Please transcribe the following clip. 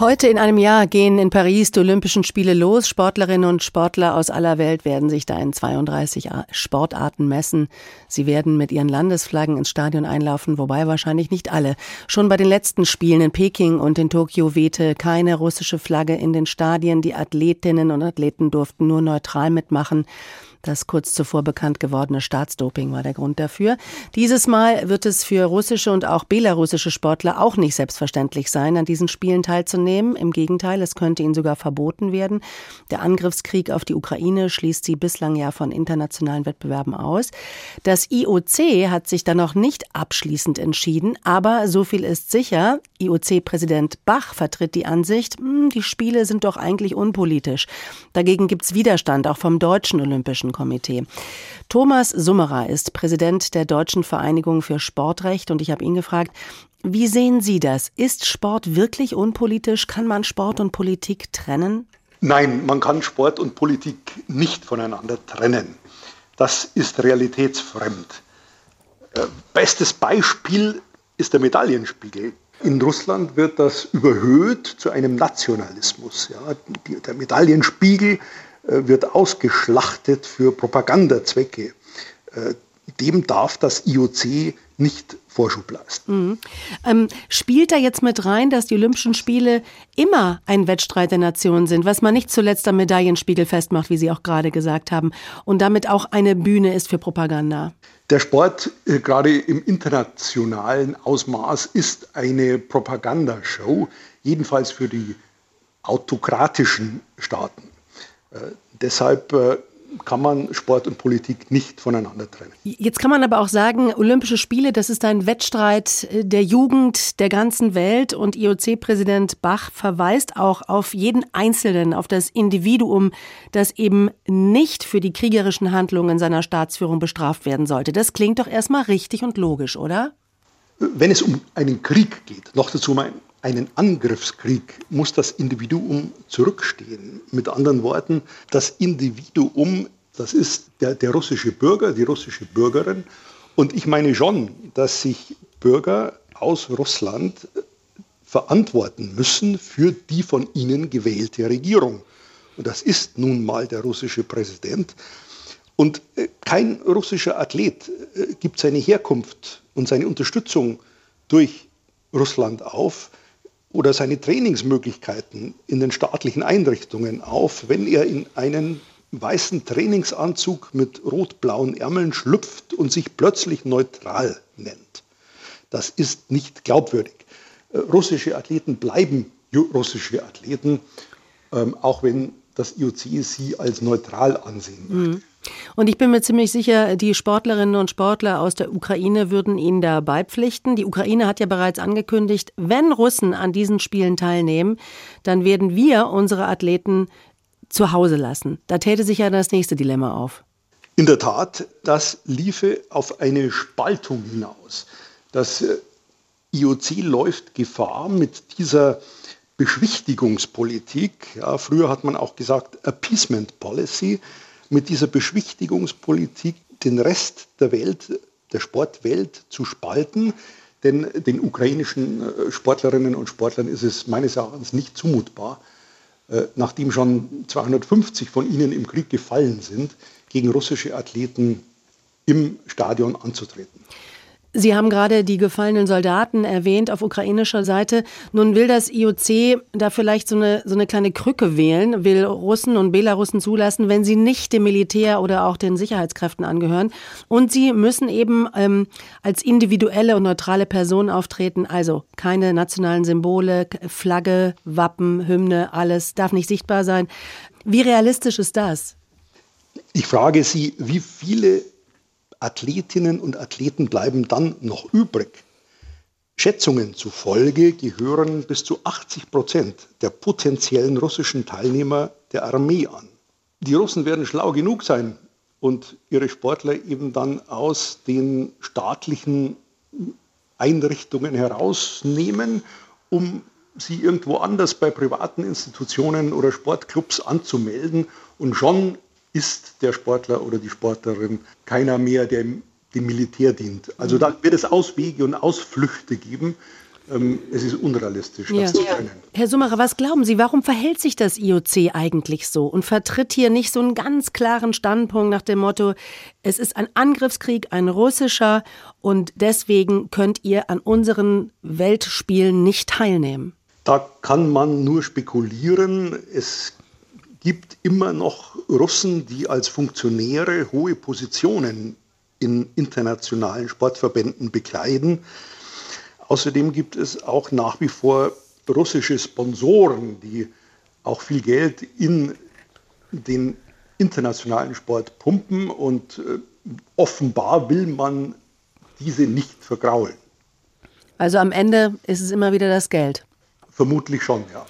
Heute in einem Jahr gehen in Paris die Olympischen Spiele los. Sportlerinnen und Sportler aus aller Welt werden sich da in 32 Sportarten messen. Sie werden mit ihren Landesflaggen ins Stadion einlaufen, wobei wahrscheinlich nicht alle. Schon bei den letzten Spielen in Peking und in Tokio wehte keine russische Flagge in den Stadien. Die Athletinnen und Athleten durften nur neutral mitmachen. Das kurz zuvor bekannt gewordene Staatsdoping war der Grund dafür. Dieses Mal wird es für russische und auch belarussische Sportler auch nicht selbstverständlich sein, an diesen Spielen teilzunehmen. Im Gegenteil, es könnte ihnen sogar verboten werden. Der Angriffskrieg auf die Ukraine schließt sie bislang ja von internationalen Wettbewerben aus. Das IOC hat sich da noch nicht abschließend entschieden, aber so viel ist sicher. IOC-Präsident Bach vertritt die Ansicht, hm, die Spiele sind doch eigentlich unpolitisch. Dagegen gibt es Widerstand auch vom Deutschen Olympischen Ethischen Komitee. Thomas Summerer ist Präsident der Deutschen Vereinigung für Sportrecht und ich habe ihn gefragt, wie sehen Sie das? Ist Sport wirklich unpolitisch? Kann man Sport und Politik trennen? Nein, man kann Sport und Politik nicht voneinander trennen. Das ist realitätsfremd. Äh, bestes Beispiel ist der Medaillenspiegel. In Russland wird das überhöht zu einem Nationalismus. Ja, der Medaillenspiegel wird ausgeschlachtet für Propagandazwecke. Äh, dem darf das IOC nicht Vorschub leisten. Mhm. Ähm, spielt da jetzt mit rein, dass die Olympischen Spiele immer ein Wettstreit der Nationen sind, was man nicht zuletzt am Medaillenspiegel festmacht, wie Sie auch gerade gesagt haben, und damit auch eine Bühne ist für Propaganda? Der Sport, äh, gerade im internationalen Ausmaß, ist eine Propagandashow, jedenfalls für die autokratischen Staaten. Deshalb äh, kann man Sport und Politik nicht voneinander trennen. Jetzt kann man aber auch sagen, Olympische Spiele, das ist ein Wettstreit äh, der Jugend der ganzen Welt und IOC-Präsident Bach verweist auch auf jeden Einzelnen, auf das Individuum, das eben nicht für die kriegerischen Handlungen seiner Staatsführung bestraft werden sollte. Das klingt doch erstmal richtig und logisch, oder? Wenn es um einen Krieg geht, noch dazu um einen einen Angriffskrieg muss das Individuum zurückstehen. Mit anderen Worten, das Individuum, das ist der, der russische Bürger, die russische Bürgerin. Und ich meine schon, dass sich Bürger aus Russland verantworten müssen für die von ihnen gewählte Regierung. Und das ist nun mal der russische Präsident. Und äh, kein russischer Athlet äh, gibt seine Herkunft und seine Unterstützung durch Russland auf, oder seine Trainingsmöglichkeiten in den staatlichen Einrichtungen auf, wenn er in einen weißen Trainingsanzug mit rot-blauen Ärmeln schlüpft und sich plötzlich neutral nennt. Das ist nicht glaubwürdig. Äh, russische Athleten bleiben russische Athleten, ähm, auch wenn das IOC sie als neutral ansehen möchte. Mhm. Und ich bin mir ziemlich sicher, die Sportlerinnen und Sportler aus der Ukraine würden Ihnen da beipflichten. Die Ukraine hat ja bereits angekündigt, wenn Russen an diesen Spielen teilnehmen, dann werden wir unsere Athleten zu Hause lassen. Da täte sich ja das nächste Dilemma auf. In der Tat, das liefe auf eine Spaltung hinaus. Das äh, IOC läuft Gefahr mit dieser Beschwichtigungspolitik. Ja, früher hat man auch gesagt Appeasement Policy mit dieser Beschwichtigungspolitik den Rest der Welt, der Sportwelt zu spalten. Denn den ukrainischen äh, Sportlerinnen und Sportlern ist es meines Erachtens nicht zumutbar, äh, nachdem schon 250 von ihnen im Krieg gefallen sind, gegen russische Athleten im Stadion anzutreten. Sie haben gerade die gefallenen Soldaten erwähnt auf ukrainischer Seite. Nun will das IOC da vielleicht so eine, so eine kleine Krücke wählen, will Russen und Belarussen zulassen, wenn sie nicht dem Militär oder auch den Sicherheitskräften angehören. Und sie müssen eben ähm, als individuelle und neutrale Person auftreten. Also keine nationalen Symbole, Flagge, Wappen, Hymne, alles darf nicht sichtbar sein. Wie realistisch ist das? Ich frage Sie, wie viele Athletinnen und Athleten bleiben dann noch übrig. Schätzungen zufolge gehören bis zu 80 Prozent der potenziellen russischen Teilnehmer der Armee an. Die Russen werden schlau genug sein und ihre Sportler eben dann aus den staatlichen Einrichtungen herausnehmen, um sie irgendwo anders bei privaten Institutionen oder Sportclubs anzumelden. Und schon ist der Sportler oder die Sportlerin keiner mehr, der dem Militär dient. Also da wird es Auswege und Ausflüchte geben. ähm, es ist unrealistisch, das zu trennen. Herr Summerer, was glauben Sie, warum verhält sich das IOC eigentlich so und vertritt hier nicht so einen ganz klaren Standpunkt nach dem Motto, es ist ein Angriffskrieg, ein russischer und deswegen könnt ihr an unseren Weltspielen nicht teilnehmen? Da kann man nur spekulieren. Es gibt immer noch Russen, die als Funktionäre hohe Positionen in internationalen Sportverbänden bekleiden. Außerdem gibt es auch nach wie vor russische Sponsoren, die auch viel Geld in den internationalen Sport pumpen und äh, offenbar will man diese nicht vergraulen. Also am Ende ist es immer wieder das Geld. Vermutlich schon, ja.